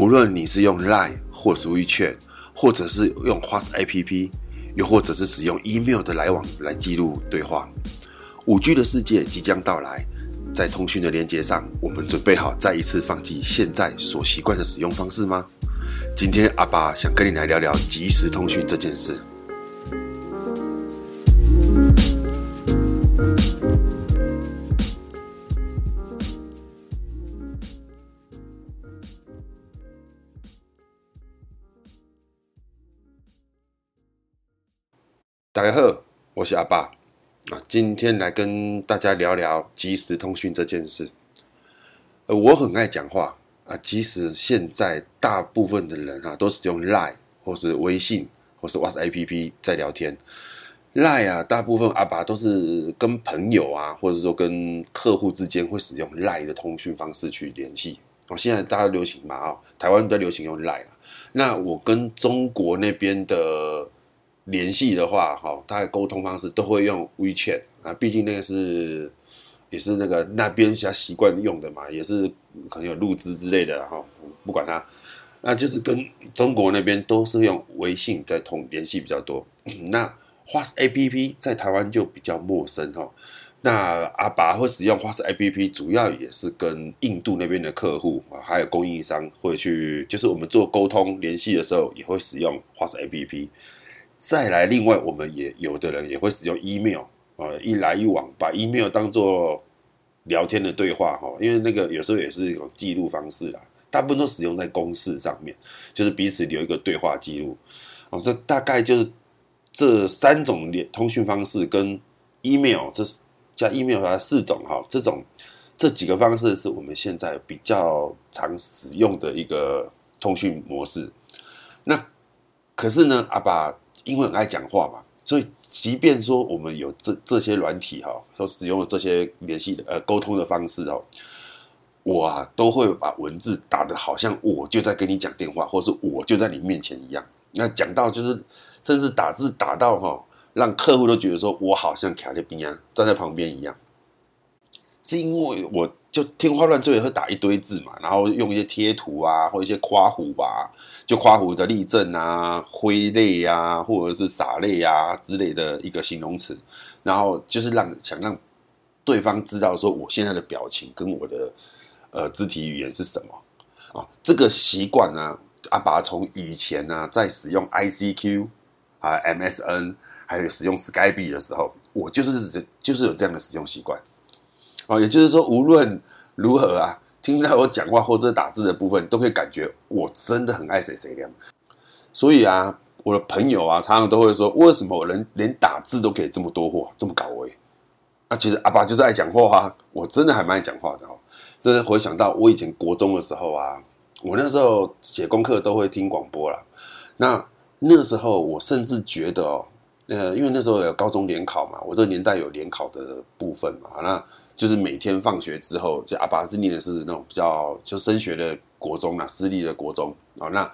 无论你是用 Line 或 s w i t c h 或者是用 WhatsApp APP，又或者是使用 email 的来往来记录对话，5G 的世界即将到来。在通讯的连接上，我们准备好再一次放弃现在所习惯的使用方式吗？今天阿爸想跟你来聊聊即时通讯这件事。大家好，我是阿爸。啊，今天来跟大家聊聊即时通讯这件事。呃，我很爱讲话啊，即使现在大部分的人啊都使用 Line 或是微信或是 WhatsApp APP 在聊天。Line 啊，大部分阿爸都是跟朋友啊，或者说跟客户之间会使用 Line 的通讯方式去联系。哦，现在大家流行嘛，哦，台湾都流行用 Line 啊。那我跟中国那边的。联系的话，哈，大概沟通方式都会用 WeChat 啊，毕竟那个是也是那个那边比较习惯用的嘛，也是可能有入资之类的哈，不管它，那就是跟中国那边都是用微信在通联系比较多。那 WhatsApp 在台湾就比较陌生哈，那阿爸会使用 WhatsApp 主要也是跟印度那边的客户啊，还有供应商会去，就是我们做沟通联系的时候，也会使用 Whats APP。再来，另外我们也有的人也会使用 email 啊，一来一往，把 email 当做聊天的对话哈，因为那个有时候也是一种记录方式啦。大部分都使用在公事上面，就是彼此留一个对话记录。哦，这大概就是这三种联通讯方式跟 email，这加 email 它四种哈，这种这几个方式是我们现在比较常使用的一个通讯模式。那可是呢，阿爸。因为很爱讲话嘛，所以即便说我们有这这些软体哈，都使用了这些联系的呃沟通的方式哦，我啊都会把文字打得好像我就在跟你讲电话，或是我就在你面前一样。那讲到就是，甚至打字打到哈，让客户都觉得说我好像卡在边啊，站在旁边一样，是因为我。就天花乱坠会打一堆字嘛，然后用一些贴图啊，或一些夸胡啊，就夸胡的立正啊、挥泪啊，或者是洒泪啊之类的一个形容词，然后就是让想让对方知道说我现在的表情跟我的呃肢体语言是什么啊。这个习惯呢，阿拔从以前呢、在使用 ICQ 啊、MSN，还有使用 Skype 的时候，我就是就是有这样的使用习惯。啊，也就是说，无论如何啊，听到我讲话或者打字的部分，都会感觉我真的很爱谁谁亮。所以啊，我的朋友啊，常常都会说，为什么我连连打字都可以这么多话，这么搞味？啊，其实阿爸就是爱讲话啊，我真的还蛮爱讲话的哦。真的回想到我以前国中的时候啊，我那时候写功课都会听广播啦。那那时候我甚至觉得哦，呃，因为那时候有高中联考嘛，我这个年代有联考的部分嘛，那。就是每天放学之后，就阿拔是念的是那种比较就升学的国中啦，私立的国中哦。那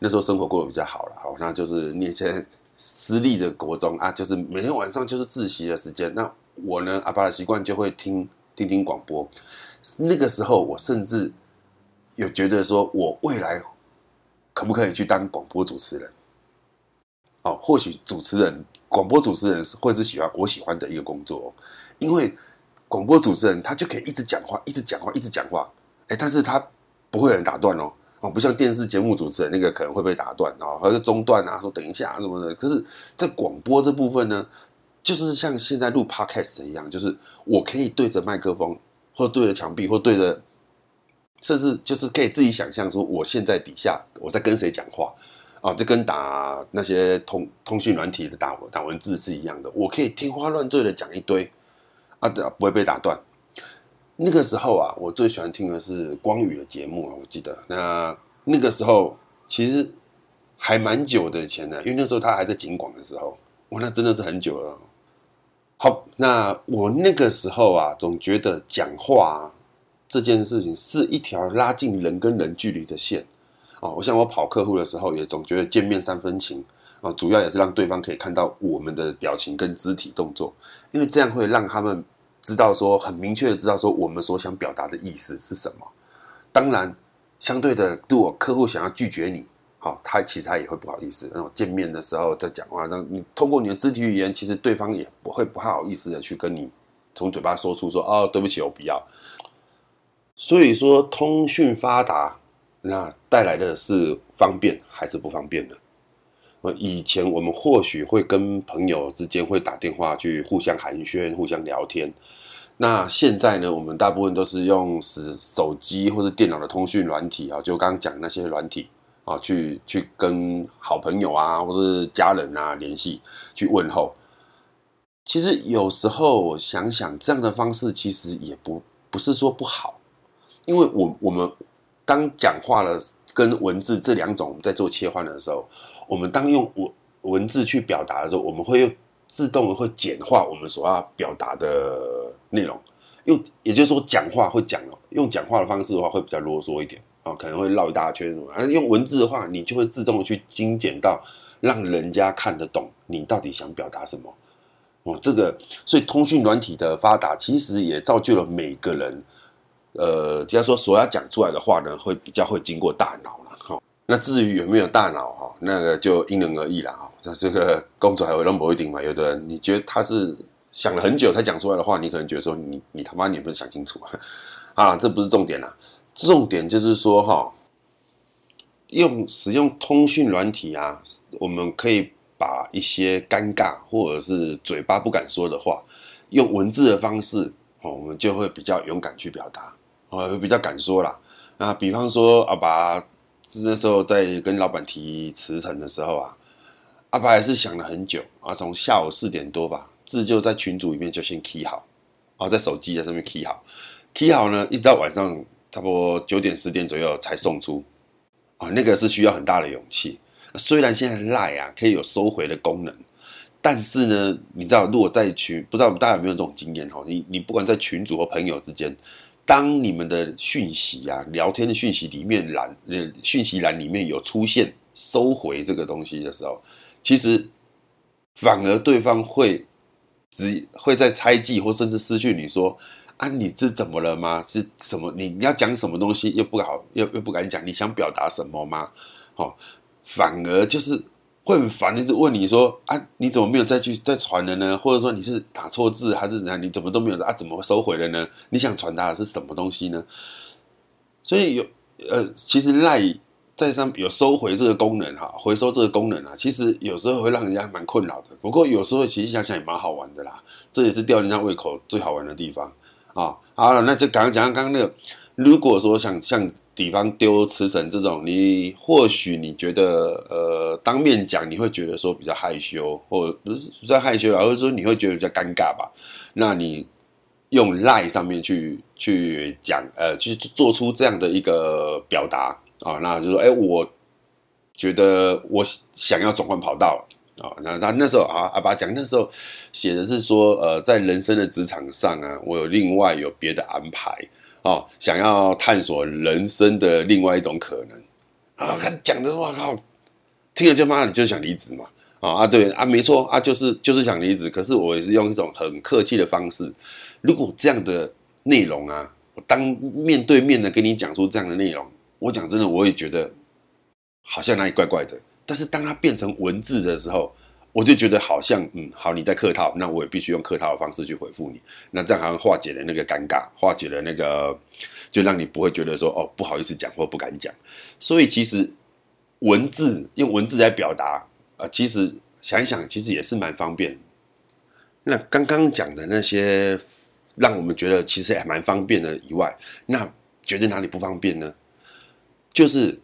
那时候生活过得比较好了，好，那就是念些私立的国中啊。就是每天晚上就是自习的时间，那我呢，阿拔的习惯就会听听听广播。那个时候，我甚至有觉得说，我未来可不可以去当广播主持人？哦，或许主持人、广播主持人是会是喜欢我喜欢的一个工作，因为。广播主持人他就可以一直讲话，一直讲话，一直讲话，哎，但是他不会有人打断哦，哦，不像电视节目主持人那个可能会被打断哦，或者中断啊，说等一下什么的。可是，在广播这部分呢，就是像现在录 podcast 一样，就是我可以对着麦克风，或对着墙壁，或对着，甚至就是可以自己想象说，我现在底下我在跟谁讲话啊，就跟打那些通通讯软体的打打文字是一样的，我可以天花乱坠的讲一堆。啊，对，不会被打断。那个时候啊，我最喜欢听的是光宇的节目啊，我记得那那个时候其实还蛮久的以前呢，因为那时候他还在警广的时候，哇，那真的是很久了。好，那我那个时候啊，总觉得讲话这件事情是一条拉近人跟人距离的线哦。我像我跑客户的时候，也总觉得见面三分情。啊，主要也是让对方可以看到我们的表情跟肢体动作，因为这样会让他们知道说很明确的知道说我们所想表达的意思是什么。当然，相对的，如果客户想要拒绝你，好，他其实他也会不好意思。那种见面的时候在讲话，让你通过你的肢体语言，其实对方也不会不好意思的去跟你从嘴巴说出说哦，对不起，我不要。所以说，通讯发达，那带来的是方便还是不方便呢？以前我们或许会跟朋友之间会打电话去互相寒暄、互相聊天。那现在呢，我们大部分都是用使手机或是电脑的通讯软体啊，就刚刚讲那些软体啊，去去跟好朋友啊，或是家人啊联系，去问候。其实有时候想想，这样的方式其实也不不是说不好，因为我我们当讲话了跟文字这两种在做切换的时候，我们当用文文字去表达的时候，我们会自动会简化我们所要表达的。内容用，也就是说讲话会讲哦，用讲话的方式的话会比较啰嗦一点啊，可能会绕一大圈什么。而用文字的话，你就会自动的去精简到让人家看得懂你到底想表达什么哦。这个，所以通讯软体的发达，其实也造就了每个人，呃，只要说所要讲出来的话呢，会比较会经过大脑了哈。那至于有没有大脑哈，那个就因人而异了哈。那这个工作还会那么不一定嘛？有的人你觉得他是。想了很久才讲出来的话，你可能觉得说你你他妈你不是想清楚啊？啊，这不是重点啦，重点就是说哈，用使用通讯软体啊，我们可以把一些尴尬或者是嘴巴不敢说的话，用文字的方式，哦，我们就会比较勇敢去表达，哦，比较敢说啦。那比方说阿拔那时候在跟老板提辞呈的时候啊，阿拔还是想了很久啊，从下午四点多吧。字就在群组里面就先 key 好，啊，在手机在上面 key 好，key 好呢，一直到晚上差不多九点十点左右才送出，啊，那个是需要很大的勇气。虽然现在赖啊可以有收回的功能，但是呢，你知道如果在群，不知道大家有没有这种经验哈？你你不管在群组和朋友之间，当你们的讯息啊、聊天的讯息里面栏呃讯息栏里面有出现收回这个东西的时候，其实反而对方会。只会在猜忌或甚至失去你说啊，你这怎么了吗？是什么？你你要讲什么东西又不好又又不敢讲？你想表达什么吗？哦，反而就是会很烦，一直问你说啊，你怎么没有再去再传了呢？或者说你是打错字还是怎样？你怎么都没有啊？怎么收回了呢？你想传达的是什么东西呢？所以有呃，其实赖。在上有收回这个功能哈，回收这个功能啊，其实有时候会让人家蛮困扰的。不过有时候其实想想也蛮好玩的啦，这也是吊人家胃口最好玩的地方啊。好了，那就刚刚讲刚刚那个，如果说像像比方丢辞呈这种，你或许你觉得呃当面讲你会觉得说比较害羞，或不是不是害羞啊，或者说你会觉得比较尴尬吧？那你用 lie 上面去去讲呃去做出这样的一个表达。啊、那就是说，哎，我觉得我想要转换跑道啊、哦。那那时候啊，阿爸讲那时候写的是说，呃，在人生的职场上啊，我有另外有别的安排哦，想要探索人生的另外一种可能啊。他讲的，我靠，听了就妈，你就想离职嘛？啊、哦、啊，对啊，没错啊，就是就是想离职。可是我也是用一种很客气的方式。如果这样的内容啊，我当面对面的跟你讲出这样的内容。我讲真的，我也觉得好像哪里怪怪的。但是当它变成文字的时候，我就觉得好像，嗯，好，你在客套，那我也必须用客套的方式去回复你。那这样好像化解了那个尴尬，化解了那个，就让你不会觉得说，哦，不好意思讲或不敢讲。所以其实文字用文字来表达，啊、呃，其实想一想，其实也是蛮方便。那刚刚讲的那些，让我们觉得其实还蛮方便的以外，那觉得哪里不方便呢？就是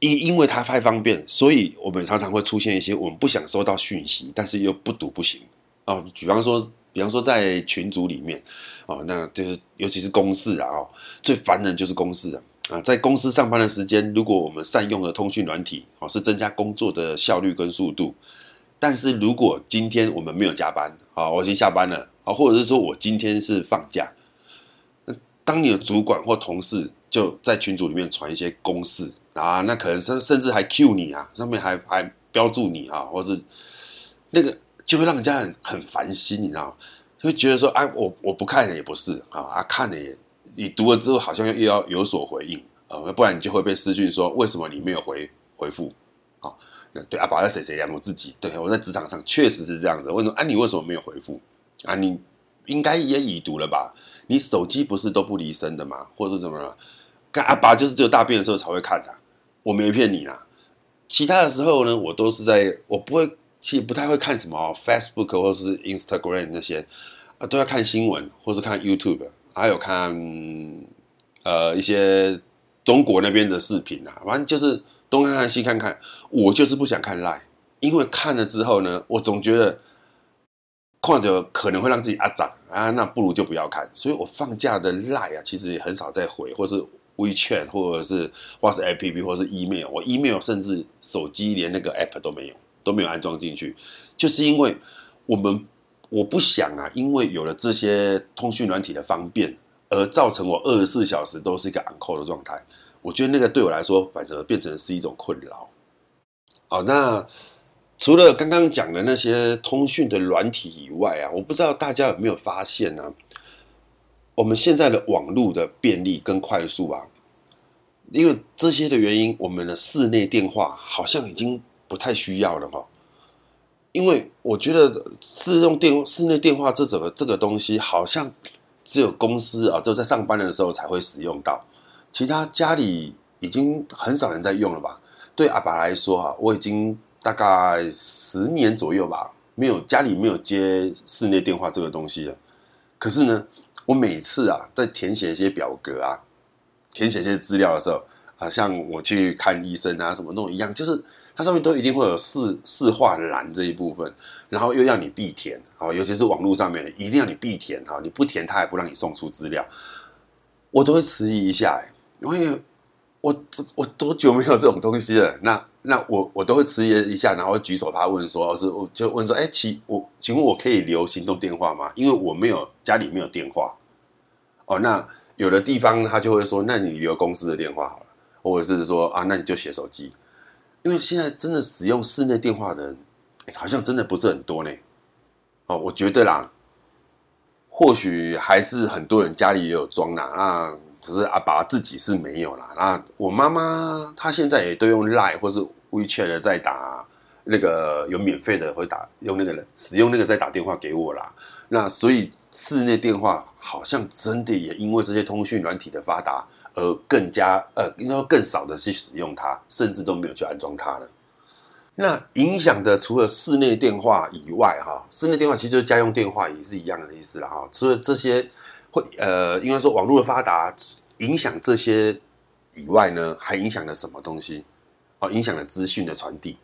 因因为它太方便，所以我们常常会出现一些我们不想收到讯息，但是又不读不行哦。比方说，比方说在群组里面哦，那就是尤其是公事啊，哦，最烦人就是公事啊啊，在公司上班的时间，如果我们善用了通讯软体哦，是增加工作的效率跟速度。但是如果今天我们没有加班啊，我已经下班了啊，或者是说我今天是放假，当你的主管或同事。就在群组里面传一些公式啊，那可能甚甚至还 Q 你啊，上面还还标注你啊，或是那个就会让人家很很烦心，你知道吗？就会觉得说，哎，我我不看也不是啊，啊看了也，你读了之后好像又要有所回应呃，不然你就会被私讯说为什么你没有回回复啊？对阿爸，在谁谁养我自己？对，我在职场上确实是这样子。为什么？啊，你为什么没有回复啊？你应该也已读了吧？你手机不是都不离身的吗？或者是怎么了？看阿爸就是只有大便的时候才会看的，我没骗你啦。其他的时候呢，我都是在，我不会，其实不太会看什么 Facebook 或是 Instagram 那些，啊，都要看新闻或是看 YouTube，还有看呃一些中国那边的视频啊，反正就是东看看西看看。我就是不想看 Line，因为看了之后呢，我总觉得看着可能会让自己阿长啊，那不如就不要看。所以我放假的 Lie 啊，其实也很少再回，或是。WeChat 或者是或是 APP 或者是 Email，我 Email 甚至手机连那个 App 都没有，都没有安装进去，就是因为我们我不想啊，因为有了这些通讯软体的方便，而造成我二十四小时都是一个 on call 的状态。我觉得那个对我来说，反正变成是一种困扰。好，那除了刚刚讲的那些通讯的软体以外啊，我不知道大家有没有发现呢、啊？我们现在的网络的便利跟快速啊，因为这些的原因，我们的室内电话好像已经不太需要了哈。因为我觉得是用电室内电话这种这个东西，好像只有公司啊，就在上班的时候才会使用到，其他家里已经很少人在用了吧？对阿爸来说啊，我已经大概十年左右吧，没有家里没有接室内电话这个东西了。可是呢。我每次啊，在填写一些表格啊，填写一些资料的时候啊，像我去看医生啊，什么都一样，就是它上面都一定会有市市话栏这一部分，然后又要你必填啊，尤其是网络上面一定要你必填哈，你不填他也不让你送出资料，我都会迟疑一下，因为我我多久没有这种东西了？那那我我都会迟疑一下，然后举手他问说，是我就问说，哎，请我请问我可以留行动电话吗？因为我没有家里没有电话。哦，那有的地方他就会说，那你留公司的电话好了，或者是说啊，那你就写手机，因为现在真的使用室内电话的人，好像真的不是很多呢。哦，我觉得啦，或许还是很多人家里也有装啦，那只是阿爸自己是没有啦。那我妈妈她现在也都用 Line 或是 WeChat 在打那个有免费的会打用那个人使用那个在打电话给我啦。那所以室内电话好像真的也因为这些通讯软体的发达而更加呃，应该说更少的去使用它，甚至都没有去安装它了。那影响的除了室内电话以外，哈，室内电话其实就是家用电话也是一样的意思了哈。除了这些会呃，应该说网络的发达影响这些以外呢，还影响了什么东西？哦，影响了资讯的传递，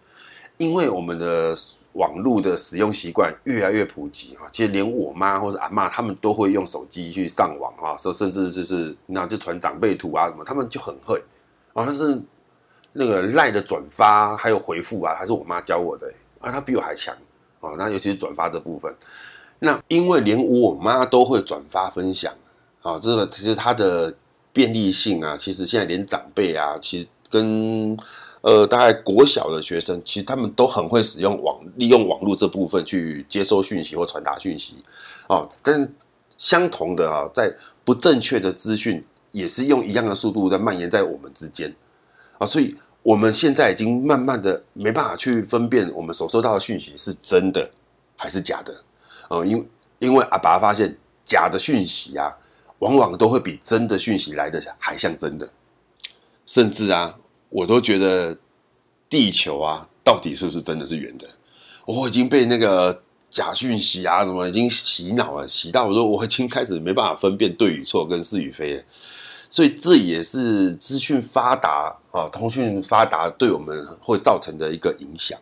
因为我们的。网络的使用习惯越来越普及哈，其实连我妈或者阿嬷他们都会用手机去上网哈，说甚至就是那就传长辈图啊什么，他们就很会啊。但是那个赖的转发还有回复啊，还是我妈教我的啊，她比我还强啊。那尤其是转发这部分，那因为连我妈都会转发分享啊，这个其实它的便利性啊，其实现在连长辈啊，其实跟。呃，大概国小的学生，其实他们都很会使用网，利用网络这部分去接收讯息或传达讯息，哦，但相同的啊，在不正确的资讯也是用一样的速度在蔓延在我们之间，啊，所以我们现在已经慢慢的没办法去分辨我们所收到的讯息是真的还是假的，哦，因为因为阿爸发现假的讯息啊，往往都会比真的讯息来的还像真的，甚至啊。我都觉得地球啊，到底是不是真的是圆的？我已经被那个假讯息啊什么已经洗脑了，洗到我说我已经开始没办法分辨对与错跟是与非了。所以这也是资讯发达啊，通讯发达对我们会造成的一个影响。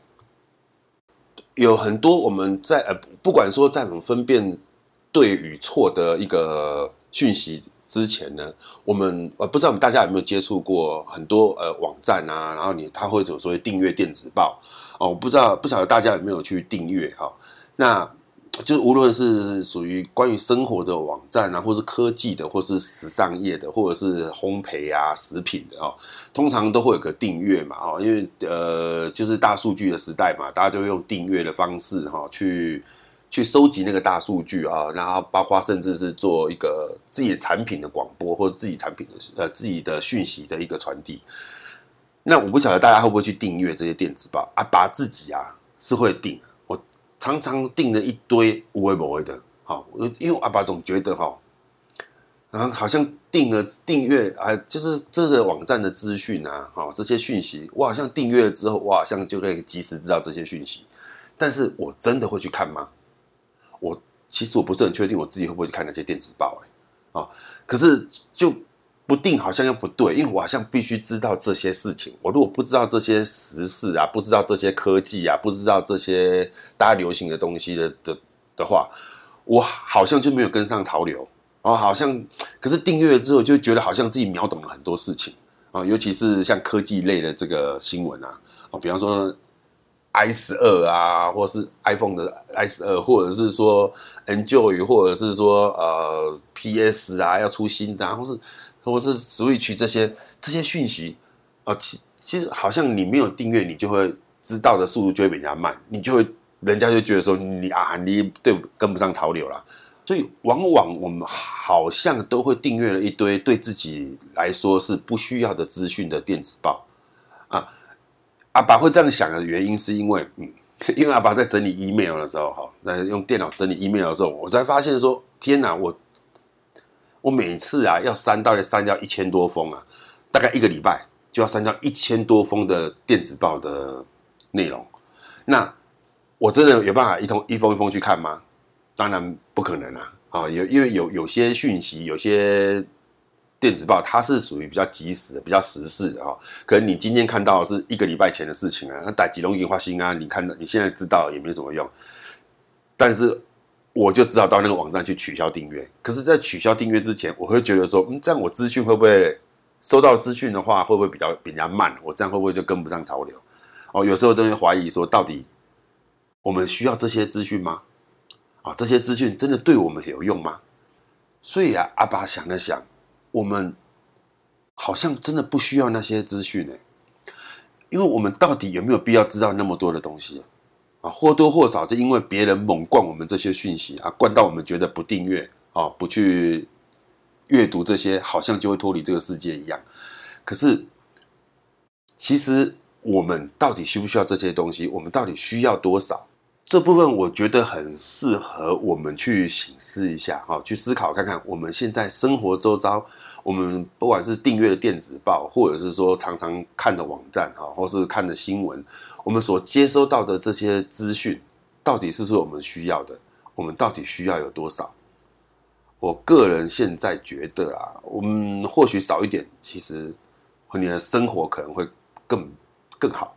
有很多我们在呃，不管说在我们分辨对与错的一个讯息。之前呢，我们呃不知道我们大家有没有接触过很多呃网站啊，然后你他会有所谓订阅电子报哦，我不知道不晓得大家有没有去订阅哈？那就是无论是属于关于生活的网站啊，或是科技的，或是时尚业的，或者是烘焙啊、食品的哦，通常都会有个订阅嘛哦，因为呃就是大数据的时代嘛，大家就会用订阅的方式哈去。去收集那个大数据啊，然后包括甚至是做一个自己的产品的广播，或者自己产品的呃自己的讯息的一个传递。那我不晓得大家会不会去订阅这些电子报？阿拔自己啊是会订，我常常订了一堆无为不为的，好，因为阿爸总觉得哈，然后好像订了订阅啊，就是这个网站的资讯啊，好这些讯息，我好像订阅了之后，我好像就可以及时知道这些讯息。但是我真的会去看吗？其实我不是很确定我自己会不会去看那些电子报，哎，啊，可是就不定，好像又不对，因为我好像必须知道这些事情。我如果不知道这些时事啊，不知道这些科技啊，不知道这些大家流行的东西的的的话，我好像就没有跟上潮流哦，好像可是订阅了之后就觉得好像自己秒懂了很多事情啊，尤其是像科技类的这个新闻啊，啊，比方说。I 十二啊，或是 iPhone 的 i 十二，或者是说 Enjoy，或者是说呃 PS 啊要出新的，或是或是 Switch 这些这些讯息啊，其其实好像你没有订阅，你就会知道的速度就会比人家慢，你就会人家就觉得说你啊你对跟不上潮流了，所以往往我们好像都会订阅了一堆对自己来说是不需要的资讯的电子报啊。阿爸会这样想的原因，是因为，嗯，因为阿爸在整理 email 的时候，哈，在用电脑整理 email 的时候，我才发现说，天哪，我我每次啊要删，到底删掉一千多封啊，大概一个礼拜就要删掉一千多封的电子报的内容。那我真的有办法一通一封一封去看吗？当然不可能啊！啊，有因为有有些讯息，有些。电子报它是属于比较及时的、比较时事的哈，可能你今天看到是一个礼拜前的事情啊，那逮几龙银花心啊，你看到你现在知道也没什么用。但是我就只好到那个网站去取消订阅。可是，在取消订阅之前，我会觉得说，嗯，这样我资讯会不会收到资讯的话，会不会比较比较慢？我这样会不会就跟不上潮流？哦，有时候真的怀疑说，到底我们需要这些资讯吗？啊，这些资讯真的对我们有用吗？所以啊，阿爸想了想。我们好像真的不需要那些资讯呢，因为我们到底有没有必要知道那么多的东西啊？或多或少是因为别人猛灌我们这些讯息啊，灌到我们觉得不订阅啊，不去阅读这些，好像就会脱离这个世界一样。可是，其实我们到底需不需要这些东西？我们到底需要多少？这部分我觉得很适合我们去醒思一下，哈，去思考看看我们现在生活周遭，我们不管是订阅的电子报，或者是说常常看的网站，哈，或是看的新闻，我们所接收到的这些资讯，到底是不是我们需要的？我们到底需要有多少？我个人现在觉得啊，我们或许少一点，其实你的生活可能会更更好。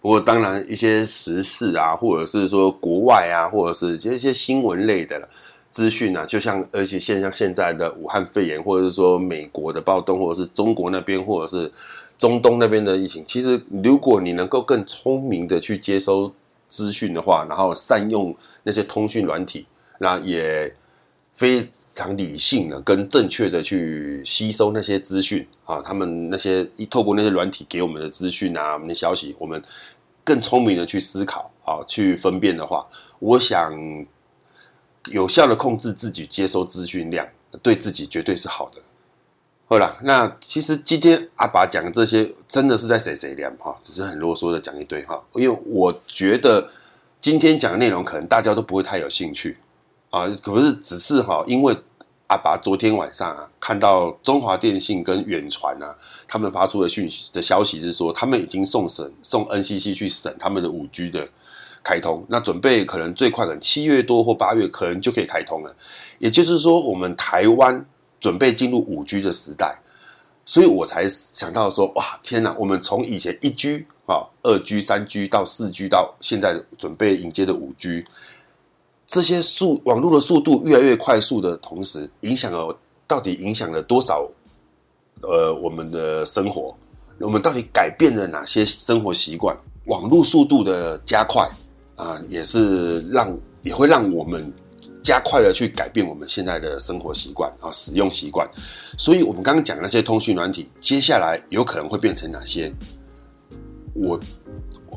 不过，当然，一些时事啊，或者是说国外啊，或者是这些新闻类的资讯啊，就像而且现像现在的武汉肺炎，或者是说美国的暴动，或者是中国那边，或者是中东那边的疫情，其实如果你能够更聪明的去接收资讯的话，然后善用那些通讯软体，那也。非常理性的跟正确的去吸收那些资讯啊，他们那些一透过那些软体给我们的资讯啊，我们的消息，我们更聪明的去思考啊，去分辨的话，我想有效的控制自己接收资讯量，对自己绝对是好的。好了，那其实今天阿爸讲的这些真的是在谁谁凉哈，只是很啰嗦的讲一堆哈，因为我觉得今天讲的内容可能大家都不会太有兴趣。啊，可不是，只是哈，因为阿爸昨天晚上啊，看到中华电信跟远传啊，他们发出的讯息的消息是说，他们已经送审送 NCC 去审他们的五 G 的开通，那准备可能最快可能七月多或八月可能就可以开通了，也就是说，我们台湾准备进入五 G 的时代，所以我才想到说，哇，天哪，我们从以前一 G 啊、二 G、三 G 到四 G 到现在准备迎接的五 G。这些速网络的速度越来越快速的同时，影响了到底影响了多少？呃，我们的生活，我们到底改变了哪些生活习惯？网络速度的加快啊、也是让也会让我们加快的去改变我们现在的生活习惯啊，使用习惯。所以，我们刚刚讲那些通讯软体，接下来有可能会变成哪些？我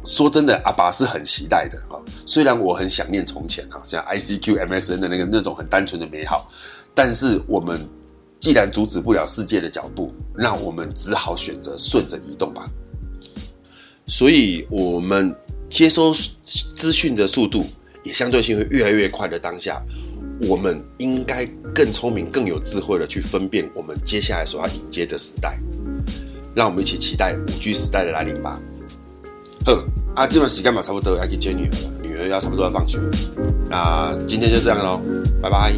说真的，阿爸是很期待的啊。虽然我很想念从前啊，像 ICQ、MSN 的那个那种很单纯的美好，但是我们既然阻止不了世界的脚步，那我们只好选择顺着移动吧。所以，我们接收资讯的速度也相对性会越来越快的当下，我们应该更聪明、更有智慧的去分辨我们接下来所要迎接的时代。让我们一起期待五 G 时代的来临吧。呵，啊，这段时间嘛，差不多要去接女儿了，女儿要差不多要放学。那今天就这样喽，拜拜。